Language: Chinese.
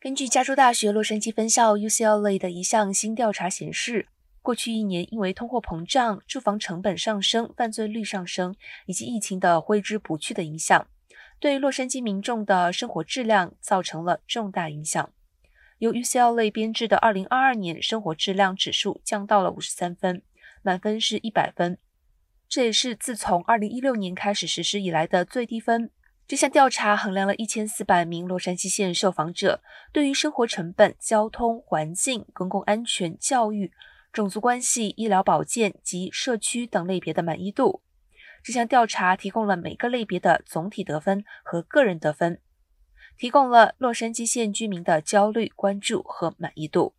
根据加州大学洛杉矶分校 UCLA 的一项新调查显示，过去一年因为通货膨胀、住房成本上升、犯罪率上升以及疫情的挥之不去的影响，对洛杉矶民众的生活质量造成了重大影响。由 UCLA 编制的2022年生活质量指数降到了53分，满分是一百分，这也是自从2016年开始实施以来的最低分。这项调查衡量了一千四百名洛杉矶县受访者对于生活成本、交通、环境、公共安全、教育、种族关系、医疗保健及社区等类别的满意度。这项调查提供了每个类别的总体得分和个人得分，提供了洛杉矶县居民的焦虑、关注和满意度。